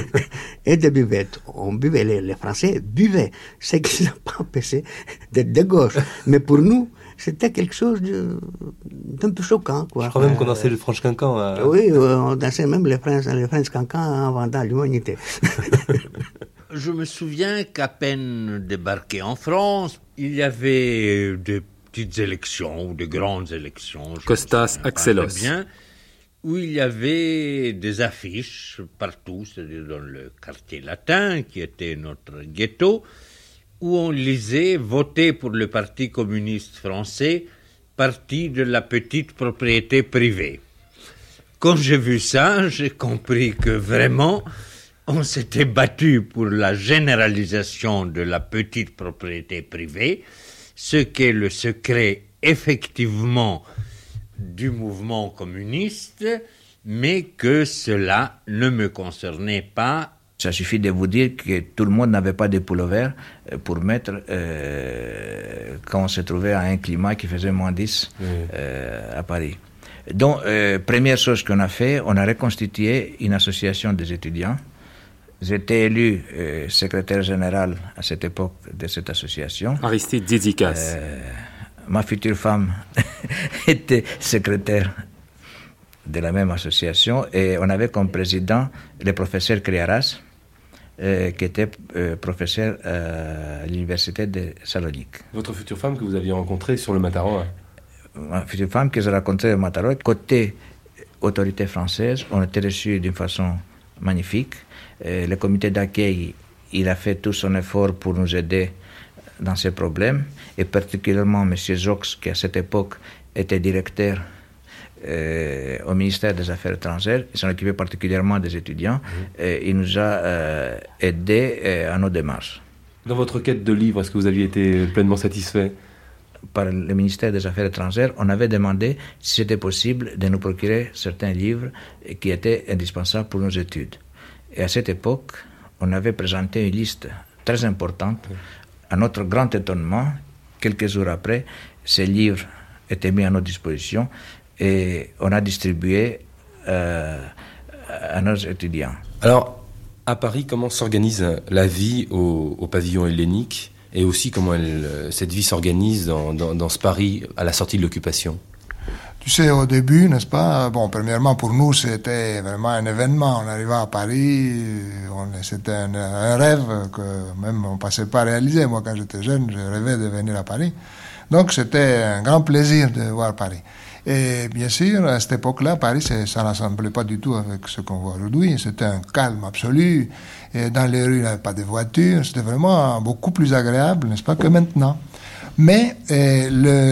[LAUGHS] et des buvettes. On buvait, les, les Français buvaient, ce qui n'a pas empêché d'être de gauche. Mais pour nous, c'était quelque chose d'un peu choquant. Quoi. Je crois même qu'on Euh, dansait le French Cancan. euh. Oui, euh, on dansait même les French, les French cancans en vendant l'humanité. [LAUGHS] Je me souviens qu'à peine débarqué en France, il y avait des petites élections ou de grandes élections. Costas Axelos. bien, où il y avait des affiches partout, c'est-à-dire dans le quartier latin, qui était notre ghetto, où on lisait voter pour le Parti communiste français, parti de la petite propriété privée. Quand j'ai vu ça, j'ai compris que vraiment, on s'était battu pour la généralisation de la petite propriété privée, ce qu'est le secret effectivement du mouvement communiste, mais que cela ne me concernait pas Ça suffit de vous dire que tout le monde n'avait pas de pullover euh, pour mettre euh, quand on se trouvait à un climat qui faisait moins 10 euh, à Paris. Donc, euh, première chose qu'on a fait, on a reconstitué une association des étudiants. J'étais élu secrétaire général à cette époque de cette association. Aristide Didikas. Ma future femme [LAUGHS] était secrétaire de la même association et on avait comme président le professeur Criaras, euh, qui était euh, professeur euh, à l'université de Salonique. Votre future femme que vous aviez rencontrée sur le Mataroa. Ma future femme que j'ai rencontrée à Mataró, côté autorité française, on était reçus d'une façon magnifique. Euh, le comité d'accueil, il a fait tout son effort pour nous aider dans ces problèmes, et particulièrement M. Jox, qui à cette époque était directeur euh, au ministère des Affaires étrangères, il s'en occupait particulièrement des étudiants, et il nous a euh, aidés euh, à nos démarches. Dans votre quête de livres, est-ce que vous aviez été pleinement satisfait? Par le ministère des Affaires étrangères, on avait demandé si c'était possible de nous procurer certains livres qui étaient indispensables pour nos études. Et à cette époque, on avait présenté une liste très importante. À notre grand étonnement, quelques jours après, ces livres étaient mis à notre disposition et on a distribué euh, à nos étudiants. Alors, à Paris, comment s'organise la vie au, au pavillon hellénique et aussi comment elle, cette vie s'organise dans, dans- dans ce Paris à la sortie de l'occupation? Tu sais, au début, n'est-ce pas? Bon, premièrement, pour nous, c'était vraiment un événement. On arrivait à Paris, c'était un, un rêve que même on ne passait pas à réaliser. Moi, quand j'étais jeune, je rêvais de venir à Paris. Donc, c'était un grand plaisir de voir Paris. Et bien sûr, à cette époque-là, Paris, ça ne ressemblait pas du tout avec ce qu'on voit aujourd'hui. C'était un calme absolu. Dans les rues, il n'y avait pas de voitures. C'était vraiment beaucoup plus agréable, n'est-ce pas, que maintenant. Mais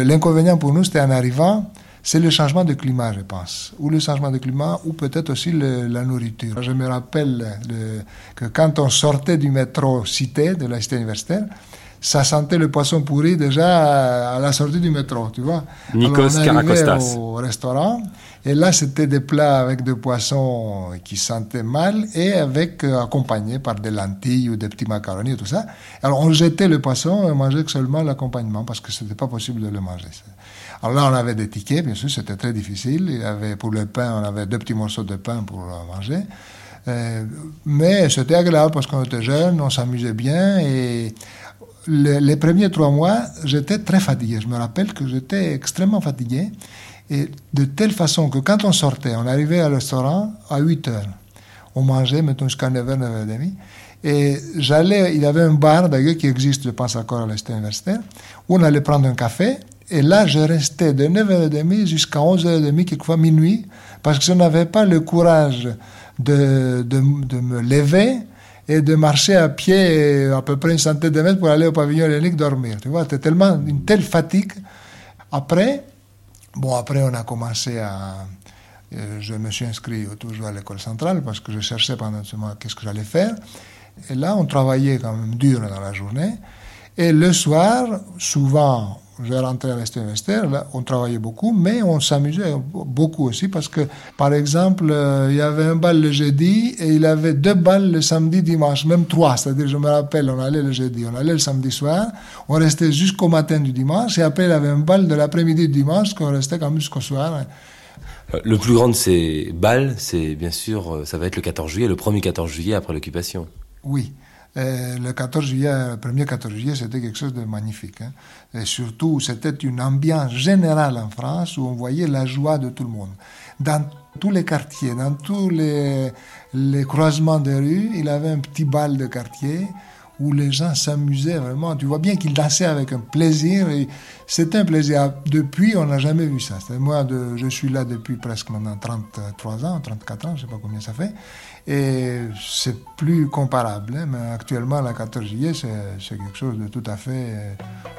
l'inconvénient pour nous, c'était en arrivant, c'est le changement de climat, je pense. Ou le changement de climat, ou peut-être aussi la nourriture. Je me rappelle le- que quand on sortait du métro Cité, de la cité universitaire, ça sentait le poisson pourri déjà à la sortie du métro, tu vois. Nikos Alors, on arrivait au restaurant, et là, c'était des plats avec des poissons qui sentaient mal et avec euh, accompagnés par des lentilles ou des petits macaronis et tout ça. Alors, on jetait le poisson et mangeait que seulement l'accompagnement parce que c'était pas possible de le manger. Alors là, on avait des tickets, bien sûr, c'était très difficile. Il y avait, pour le pain, on avait deux petits morceaux de pain pour manger. Euh, mais c'était agréable parce qu'on était jeunes, on s'amusait bien et le- les premiers trois mois, j'étais très fatigué. Je me rappelle que j'étais extrêmement fatigué et de telle façon que quand on sortait, on arrivait au restaurant à 8 heures. On mangeait, mettons, jusqu'à 9h, 9h30. Et j'allais, il y avait un bar d'ailleurs qui existe, je pense encore à l'Institut universitaire, où on allait prendre un café. Et là, je restais de 9h30 jusqu'à 11h30, quelquefois minuit, parce que je n'avais pas le courage de, de, de me lever et de marcher à pied à peu près une centaine de mètres pour aller au pavillon hellénique dormir. Tu vois, c'était tellement une telle fatigue. Après, bon, après on a commencé à, euh, je me suis inscrit toujours à l'école centrale parce que je cherchais pendant ce mois qu'est-ce que j'allais faire. Et là, on travaillait quand même dur dans la journée. Et le soir, souvent, je rentrais à l'Est-Universitaire, là, on travaillait beaucoup, mais on s'amusait beaucoup aussi parce que, par exemple, euh, il y avait un bal le jeudi et il y avait deux balles le samedi, dimanche, même trois. C'est-à-dire, je me rappelle, on allait le jeudi, on allait le samedi soir, on restait jusqu'au matin du dimanche et après, il y avait un bal de l'après-midi du dimanche qu'on restait quand même jusqu'au soir. Euh, Le plus grand de ces balles, c'est bien sûr, euh, ça va être le 14 juillet, le premier 14 juillet après l'occupation. Oui. Euh, le 14 juillet, le premier 14 juillet, c'était quelque chose de magnifique. hein. Et surtout, c'était une ambiance générale en France où on voyait la joie de tout le monde. Dans tous les quartiers, dans tous les, les croisements de rue, il y avait un petit bal de quartier où les gens s'amusaient vraiment. Tu vois bien qu'ils dansaient avec un plaisir. et C'était un plaisir. Depuis, on n'a jamais vu ça. Moi, je suis là depuis presque maintenant 33 ans, 34 ans, je ne sais pas combien ça fait. Et c'est plus comparable. hein, mais actuellement, le 14 juillet, c'est quelque chose de tout à fait, euh,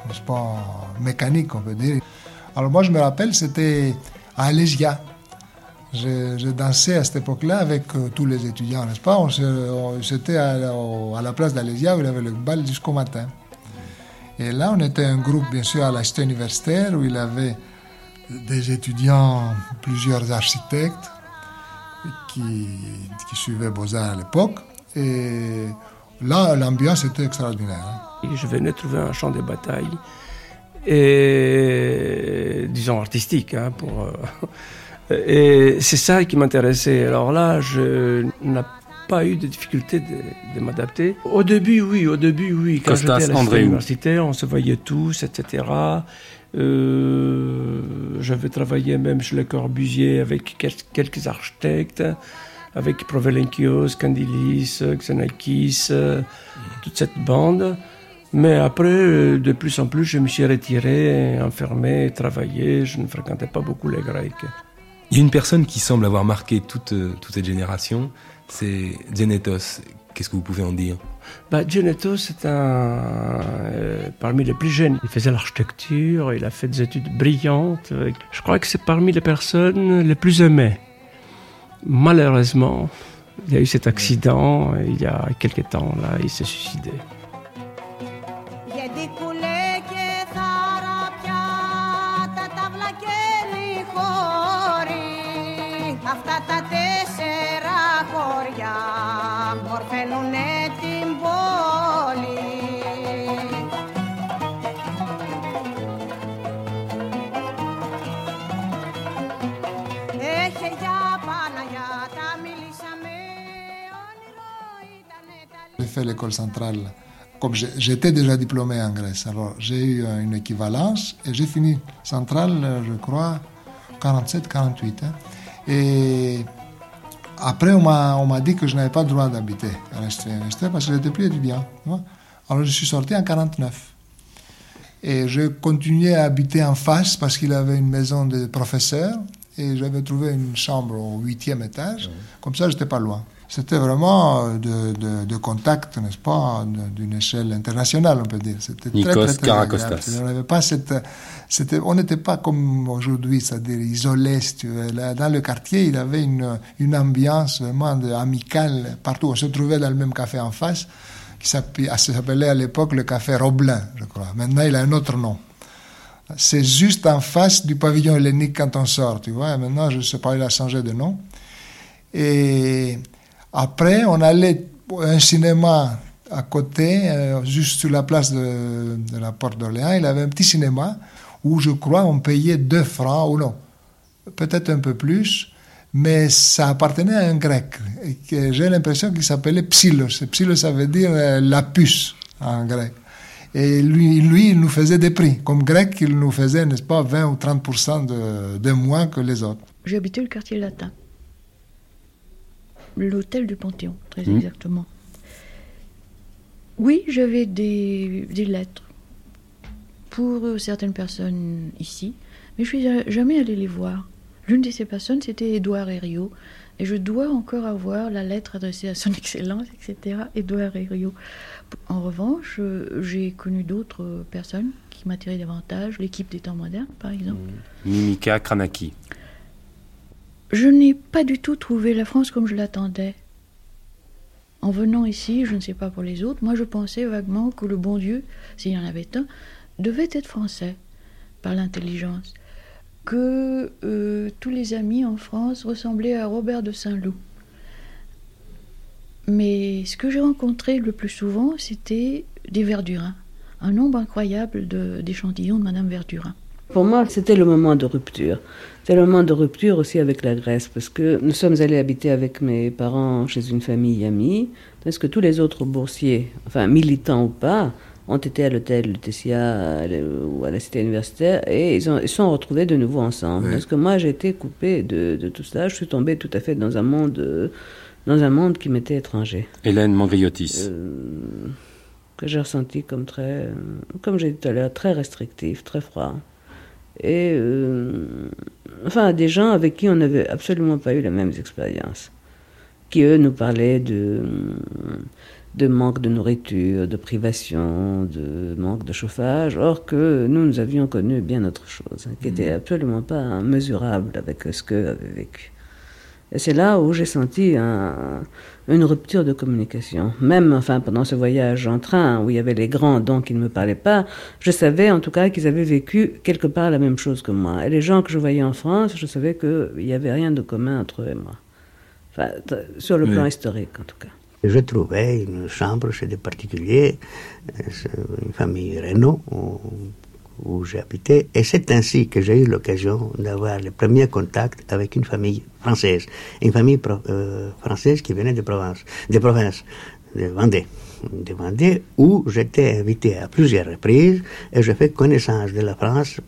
n'est-ce pas, mécanique, on peut dire. Alors moi, je me rappelle, c'était à Alésia. Je dansais à cette époque-là avec euh, tous les étudiants, n'est-ce pas? C'était à, à la place d'Alésia où il y avait le bal jusqu'au matin. Et là, on était un groupe, bien sûr, à la cité universitaire où il y avait des étudiants, plusieurs architectes qui, suivaient Beaux-Arts à l'époque. Et là, l'ambiance était extraordinaire. hein. Je venais trouver un champ de bataille, disons artistique, hein, pour, euh, et c'est ça qui m'intéressait. Alors là, je n'ai pas eu de difficulté de, de m'adapter. Au début, oui, au début, oui. Quand j'étais à universitaire, on se voyait tous, etc. Euh, J'avais travaillé même chez Le Corbusier avec quel- quelques architectes, avec Provelenkios, Candilis, Xenakis, euh, toute cette bande. Mais après, euh, de plus en plus, je me suis retiré, enfermé, travaillé. Je ne fréquentais pas beaucoup les Grecs. Il y a une personne qui semble avoir marqué toute, euh, toute cette génération, c'est Genetos. Qu'est-ce que vous pouvez en dire? Bah, Gianetto, c'est un euh, parmi les plus jeunes. Il faisait l'architecture, il a fait des études brillantes. Je crois que c'est parmi les personnes les plus aimées. Malheureusement, il y a eu cet accident il y a quelques temps là, il s'est suicidé. Fait l'école centrale. Comme j'étais déjà diplômé en Grèce, alors j'ai eu une équivalence et j'ai fini centrale, je crois, 47-48. hein. Et après, on m'a dit que je n'avais pas le droit d'habiter à l'université parce que je n'étais plus étudiant. Alors je suis sorti en 49. Et je continuais à habiter en face parce qu'il avait une maison de professeur et j'avais trouvé une chambre au huitième étage. Comme ça, j'étais pas loin. C'était vraiment euh, de, de, de contact, n'est-ce pas, d'une échelle internationale, on peut dire. C'était très, Nikos très. On n'avait pas cette, on n'était pas comme aujourd'hui, c'est-à-dire isolé, si tu veux. Là, dans le quartier, il avait une, une ambiance vraiment de- amicale partout. On se trouvait dans le même café en face, qui s'appelait, ça s'appelait à l'époque le café Roblin, je crois. Maintenant, il a un autre nom. C'est juste en face du pavillon hellénique quand on sort, tu vois. Maintenant, je ne sais pas, il a changé de nom. Et après, on allait à un cinéma à côté, euh, juste sur la place de, la porte d'Orléans. Il avait un petit cinéma où je crois on payait 2 francs, ou non, peut-être un peu plus, mais ça appartenait à un grec. J'ai l'impression qu'il s'appelait Psylos. Psylos, ça veut dire euh, la puce en grec. Et lui, lui, il nous faisait des prix. Comme grec, il nous faisait, n'est-ce pas, 20 ou 30% de, de moins que les autres. Habité le quartier latin. L'hôtel du Panthéon, très Mhm. exactement. Oui, j'avais des, des lettres pour certaines personnes ici, mais je suis ja- jamais allée les voir. L'une de ces personnes, c'était Édouard Herriot. Et je dois encore avoir la lettre adressée à son [LAUGHS] Excellence, etc., Édouard Herriot. En revanche, euh, j'ai connu d'autres personnes qui m'attiraient davantage, l'équipe des temps modernes, par exemple. Mimika Kranaki. Je n'ai pas du tout trouvé la France comme je l'attendais. En venant ici, je ne sais pas pour les autres, moi je pensais vaguement que le bon Dieu, s'il y en avait un, devait être français, par l'intelligence. Que euh, tous les amis en France ressemblaient à Robert de Saint-Loup. Mais ce que j'ai rencontré le plus souvent, c'était des Verdurins. Un nombre incroyable de- d'échantillons de Madame Verdurin. Pour moi, c'était le moment de rupture. C'était le moment de rupture aussi avec la Grèce, parce que nous sommes allés habiter avec mes parents chez une famille amie, parce que tous les autres boursiers, enfin militants ou pas, ont été à l'hôtel Lutetia ou à la cité universitaire et ils, ont- ils sont retrouvés de nouveau ensemble. Parce que moi, j'ai été coupée de, de tout ça. Je suis tombée tout à fait dans un monde, dans un monde qui m'était étranger. Hélène Mangriotis. Euh, que j'ai ressenti comme très, comme j'ai dit tout à l'heure, très restrictif, très froid. Et euh, enfin, des gens avec qui on n'avait absolument pas eu les mêmes expériences, qui eux nous parlaient de, de manque de nourriture, de privation, de manque de chauffage, or que nous, nous avions connu bien autre chose, hein, qui n'était absolument pas mesurable avec ce qu'eux avaient vécu. Et c'est là où j'ai senti un- une rupture de communication. Même enfin, pendant ce voyage en train, où il y avait les grands dont ils ne me parlaient pas, je savais en tout cas qu'ils avaient vécu quelque part la même chose que moi. Et les gens que je voyais en France, je savais qu'il n'y avait rien de commun entre eux et moi. Enfin, sur le Oui. plan historique en tout cas. Je trouvais une chambre chez des particuliers, euh, une famille Renault où, j'habitais. Et c'est ainsi que j'ai eu l'occasion d'avoir le premier contact avec une famille française. Une famille euh, française qui venait de province, de province, de Vendée. De Vendée, où j'étais invité à plusieurs reprises et j'ai fait connaissance de la France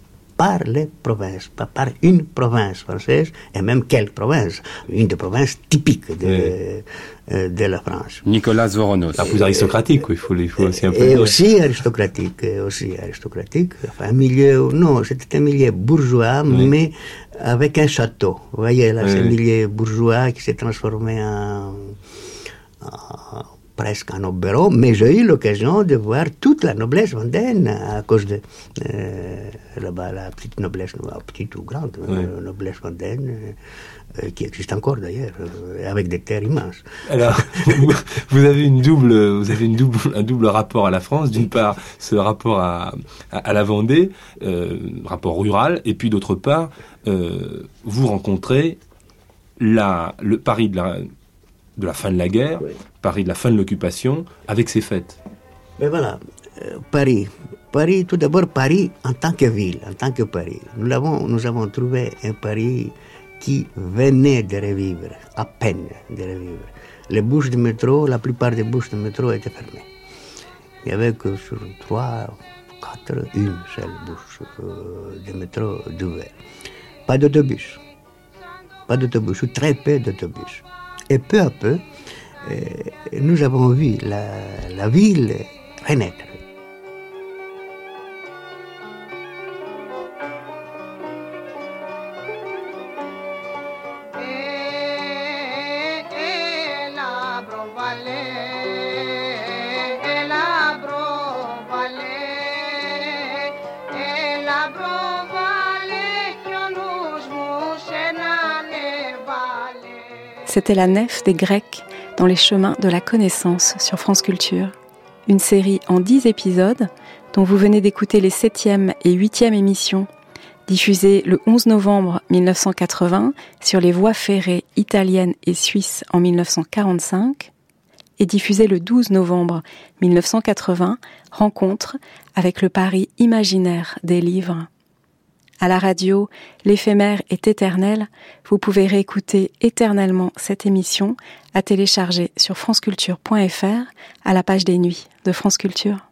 par les provinces, pas par une province française, et même quelle province Une des provinces typiques de, euh, de la France. Nicolas Voronos. Un plus aristocratique, il faut, il faut aussi un peu. Et aussi aristocratique, et aussi aristocratique. Enfin, un milieu, non, c'était un milieu bourgeois, Oui. mais avec un château. Vous voyez, là, Oui, c'est un milieu bourgeois qui s'est transformé en, en- presque en obéro, mais j'ai eu l'occasion de voir toute la noblesse vendéenne à cause de euh, là-bas, la petite noblesse, petite ou grande euh, noblesse vendéenne, euh, qui existe encore d'ailleurs, avec des terres immenses. Alors, [LAUGHS] vous- vous avez une double, vous avez une double, un double rapport à la France. D'une part, ce rapport à, à, à la Vendée, rapport rural, et puis d'autre part, vous rencontrez la, le Paris de la, de la fin de la guerre, Paris de la fin de l'occupation, avec ses fêtes. Mais voilà, euh, Paris. Paris, tout d'abord, Paris en tant que ville, en tant que Paris. Nous, l'avons, nous avons trouvé un Paris qui venait de revivre, à peine de revivre. Les bouches de métro, la plupart des bouches de métro étaient fermées. Il n'y avait que sur trois, quatre, une seule bouche euh, de métro d'ouvert. Pas d'autobus. Pas d'autobus, ou très peu d'autobus. Et peu à peu, euh, nous avons vu la, la ville renaître. C'était la nef des Grecs dans les chemins de la connaissance sur France Culture. Une série en 10 épisodes dont vous venez d'écouter les 7e et 8e émissions, diffusées le 11 novembre 1980 sur les voies ferrées italiennes et suisses en 1945 et diffusées le 12 novembre 1980, rencontre avec le Paris imaginaire des livres. À la radio, l'éphémère est éternel. Vous pouvez réécouter éternellement cette émission à télécharger sur franceculture.fr à la page des nuits de France Culture.